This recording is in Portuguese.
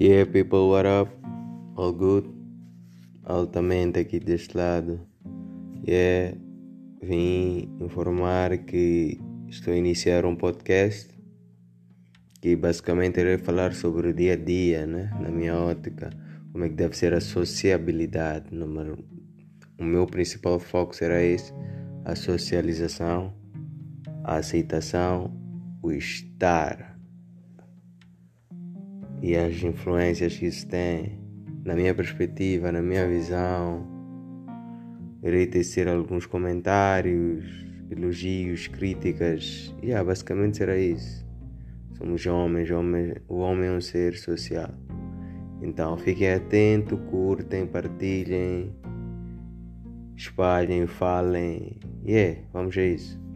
Yeah, people, what up? All good? Altamente aqui deste lado. Yeah, vim informar que estou a iniciar um podcast que basicamente irei falar sobre o dia a dia, né? Na minha ótica, como é que deve ser a sociabilidade. O meu principal foco será esse: a socialização, a aceitação, o estar e as influências que isso tem, na minha perspectiva, na minha visão. Irei tecer alguns comentários, elogios, críticas. E yeah, basicamente será isso. Somos homens, homens, o homem é um ser social. Então fiquem atentos, curtem, partilhem, espalhem, falem. E yeah, vamos a isso.